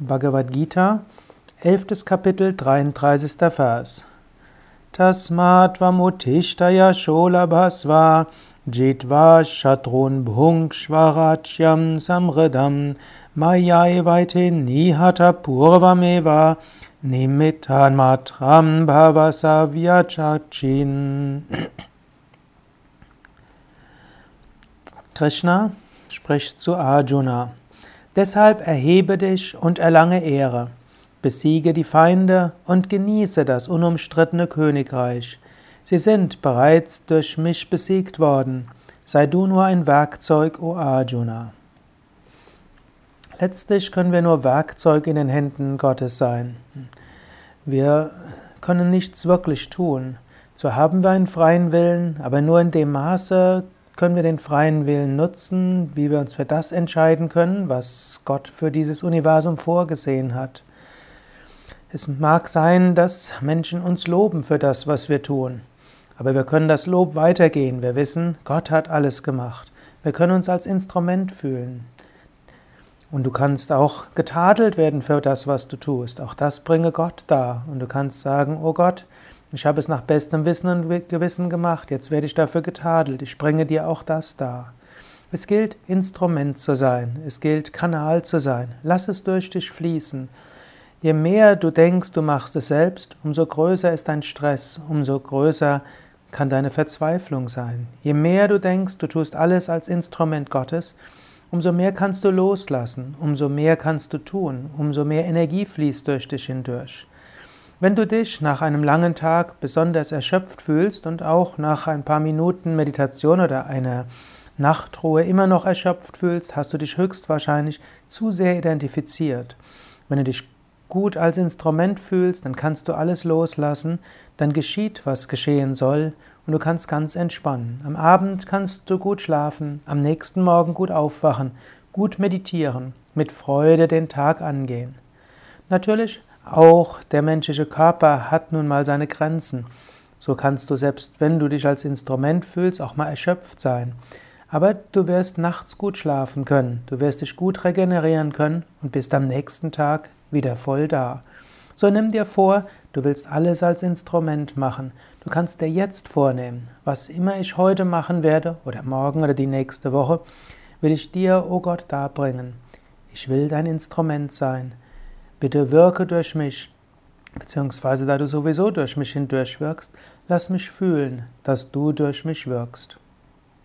Bhagavad Gita, 11. Kapitel, 33. Vers. Tasmat vamutishtaya sholabhasva jitva shatrun bhungshvarachyam samridam mayai vaite nihata purvameva nimitan matram bhavasa vyachachin. Krishna spricht zu Arjuna. Deshalb erhebe dich und erlange Ehre, besiege die Feinde und genieße das unumstrittene Königreich. Sie sind bereits durch mich besiegt worden. Sei du nur ein Werkzeug, o Arjuna. Letztlich können wir nur Werkzeug in den Händen Gottes sein. Wir können nichts wirklich tun. Zwar haben wir einen freien Willen, aber nur in dem Maße können wir den freien Willen nutzen, wie wir uns für das entscheiden können, was Gott für dieses Universum vorgesehen hat. Es mag sein, dass Menschen uns loben für das, was wir tun, aber wir können das Lob weitergehen. Wir wissen, Gott hat alles gemacht. Wir können uns als Instrument fühlen. Und du kannst auch getadelt werden für das, was du tust. Auch das bringe Gott dar. Und du kannst sagen, oh Gott, ich habe es nach bestem Wissen und Gewissen gemacht, jetzt werde ich dafür getadelt, ich bringe dir auch das dar. Es gilt, Instrument zu sein, es gilt, Kanal zu sein. Lass es durch dich fließen. Je mehr du denkst, du machst es selbst, umso größer ist dein Stress, umso größer kann deine Verzweiflung sein. Je mehr du denkst, du tust alles als Instrument Gottes, umso mehr kannst du loslassen, umso mehr kannst du tun, umso mehr Energie fließt durch dich hindurch. Wenn du dich nach einem langen Tag besonders erschöpft fühlst und auch nach ein paar Minuten Meditation oder einer Nachtruhe immer noch erschöpft fühlst, hast du dich höchstwahrscheinlich zu sehr identifiziert. Wenn du dich gut als Instrument fühlst, dann kannst du alles loslassen, dann geschieht, was geschehen soll und du kannst ganz entspannen. Am Abend kannst du gut schlafen, am nächsten Morgen gut aufwachen, gut meditieren, mit Freude den Tag angehen. Natürlich auch der menschliche Körper hat nun mal seine Grenzen. So kannst du selbst, wenn du dich als Instrument fühlst, auch mal erschöpft sein. Aber du wirst nachts gut schlafen können, du wirst dich gut regenerieren können und bist am nächsten Tag wieder voll da. So nimm dir vor, du willst alles als Instrument machen. Du kannst dir jetzt vornehmen, was immer ich heute machen werde oder morgen oder die nächste Woche, will ich dir, o oh Gott, darbringen. Ich will dein Instrument sein. Bitte wirke durch mich, beziehungsweise da du sowieso durch mich hindurch wirkst, lass mich fühlen, dass du durch mich wirkst.